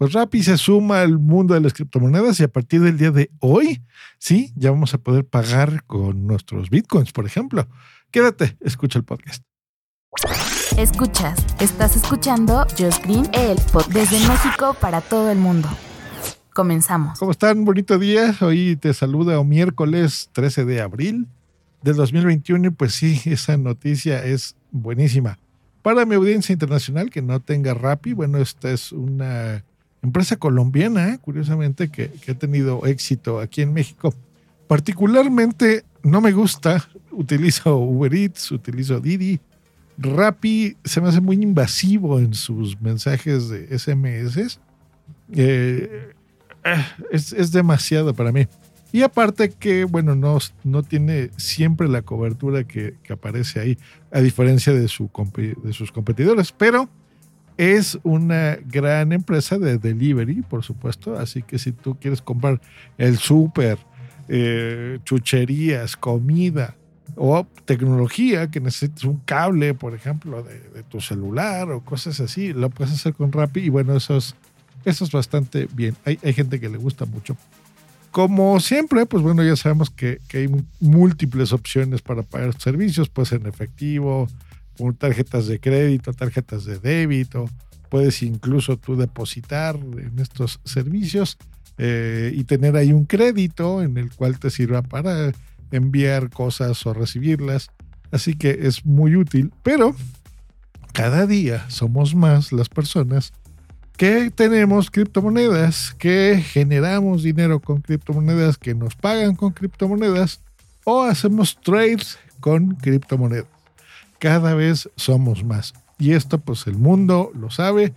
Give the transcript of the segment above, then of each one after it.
Pues Rappi se suma al mundo de las criptomonedas y a partir del día de hoy, sí, ya vamos a poder pagar con nuestros bitcoins, por ejemplo. Quédate, escucha el podcast. Escuchas, estás escuchando Just Green, el podcast desde México para todo el mundo. Comenzamos. ¿Cómo están? Bonito día. Hoy te saluda o miércoles 13 de abril del 2021 y pues sí, esa noticia es buenísima. Para mi audiencia internacional que no tenga Rappi, bueno, esta es una empresa colombiana, curiosamente, que, que ha tenido éxito aquí en México. Particularmente no me gusta, utilizo Uber Eats, utilizo Didi. Rappi se me hace muy invasivo en sus mensajes de SMS. Eh, eh, es, es, demasiado para mí. Y aparte que, bueno, no, no tiene siempre la cobertura que, que aparece ahí, a diferencia de, su, de sus competidores. Pero es una gran empresa de delivery, por supuesto. Así que si tú quieres comprar el súper, eh, chucherías, comida o tecnología, que necesites un cable, por ejemplo, de, tu celular o cosas así, lo puedes hacer con Rappi. Y bueno, eso es, eso es bastante bien. Hay, hay gente que le gusta mucho. Como siempre, pues bueno, ya sabemos que, que hay múltiples opciones para pagar servicios, pues en efectivo, con tarjetas de crédito, tarjetas de débito. Puedes incluso tú depositar en estos servicios eh, y tener ahí un crédito en el cual te sirva para enviar cosas o recibirlas. Así que es muy útil, pero cada día somos más las personas que tenemos criptomonedas, que generamos dinero con criptomonedas, que nos pagan con criptomonedas o hacemos trades con criptomonedas cada vez somos más. Y esto pues el mundo lo sabe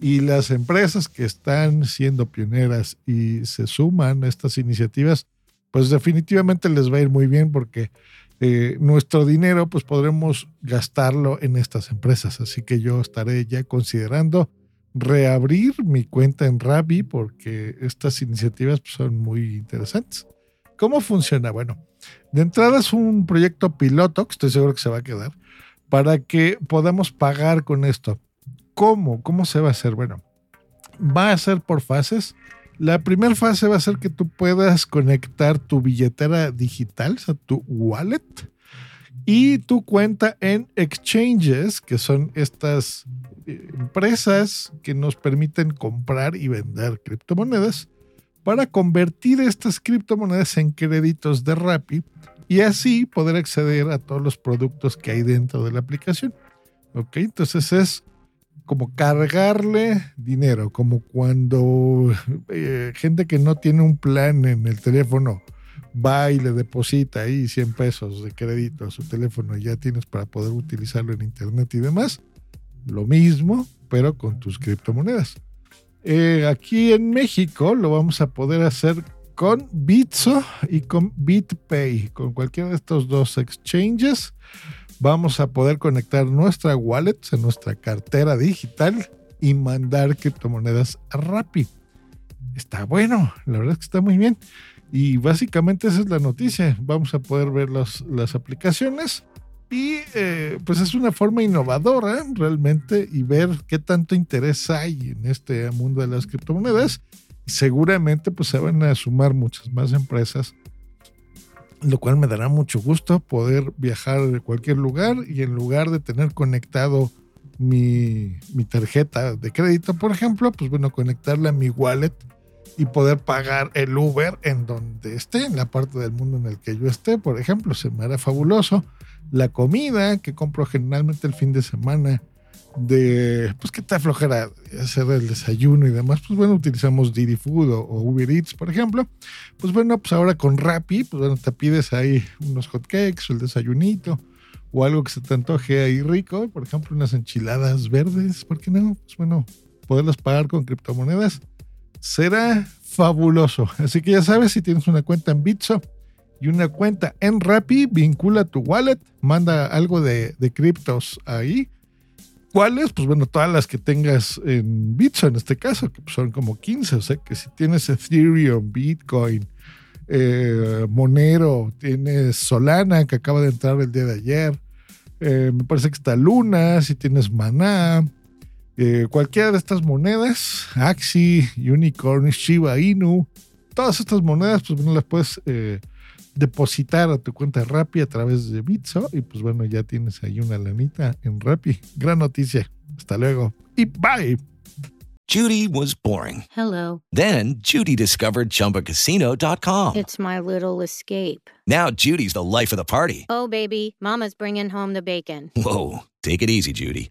y las empresas que están siendo pioneras y se suman a estas iniciativas, pues definitivamente les va a ir muy bien porque eh, nuestro dinero pues podremos gastarlo en estas empresas. Así que yo estaré ya considerando reabrir mi cuenta en Rappi porque estas iniciativas pues, son muy interesantes. ¿Cómo funciona? Bueno, de entrada es un proyecto piloto que estoy seguro que se va a quedar para que podamos pagar con esto. ¿Cómo? ¿Cómo se va a hacer? Bueno, va a ser por fases. La primera fase va a ser que tú puedas conectar tu billetera digital, o sea, tu wallet, y tu cuenta en exchanges, que son estas eh, empresas que nos permiten comprar y vender criptomonedas, para convertir estas criptomonedas en créditos de Rappi y así poder acceder a todos los productos que hay dentro de la aplicación. ¿Ok? Entonces es como cargarle dinero, como cuando eh, gente que no tiene un plan en el teléfono va y le deposita ahí 100 pesos de crédito a su teléfono y ya tienes para poder utilizarlo en internet y demás. Lo mismo, pero con tus criptomonedas. Eh, aquí en México lo vamos a poder hacer con Bitso y con BitPay. Con cualquiera de estos dos exchanges vamos a poder conectar nuestra wallet, en nuestra cartera digital y mandar criptomonedas a Rappi. Está bueno, la verdad es que está muy bien. Y básicamente esa es la noticia. Vamos a poder ver las aplicaciones y eh, pues es una forma innovadora realmente y ver qué tanto interés hay en este mundo de las criptomonedas seguramente pues se van a sumar muchas más empresas, lo cual me dará mucho gusto poder viajar de cualquier lugar y en lugar de tener conectado mi, mi tarjeta de crédito, por ejemplo, pues bueno, conectarla a mi wallet y poder pagar el Uber en donde esté, en la parte del mundo en el que yo esté, por ejemplo, se me hará fabuloso. La comida que compro generalmente el fin de semana de, pues, ¿qué te flojera hacer el desayuno y demás? Pues bueno, utilizamos Didi Food o, Uber Eats, por ejemplo. Pues bueno, pues ahora con Rappi, pues bueno, te pides ahí unos hotcakes o el desayunito o algo que se te antoje ahí rico, por ejemplo, unas enchiladas verdes, ¿por qué no? Pues bueno, poderlas pagar con criptomonedas, será fabuloso. Así que ya sabes, si tienes una cuenta en Bitso y una cuenta en Rappi, vincula tu wallet, manda algo de, de criptos ahí. ¿Cuáles? Pues bueno, todas las que tengas en Bitso en este caso, que son como 15. O sea que si tienes Ethereum, Bitcoin, eh, Monero, tienes Solana que acaba de entrar el día de ayer, eh, me parece que está Luna, si tienes Maná, eh, cualquiera de estas monedas, Axi, Unicorn, Shiba Inu, todas estas monedas, pues bueno, las puedes depositar a tu cuenta Rappi a través de Bitso y pues bueno, ya tienes ahí una lanita en Rappi. Gran noticia. Hasta luego y bye. Judy was boring. Hello. Then Judy discovered ChumbaCasino.com. It's my little escape. Now Judy's the life of the party. Oh, baby, Mama's bringing home the bacon. Whoa, take it easy, Judy.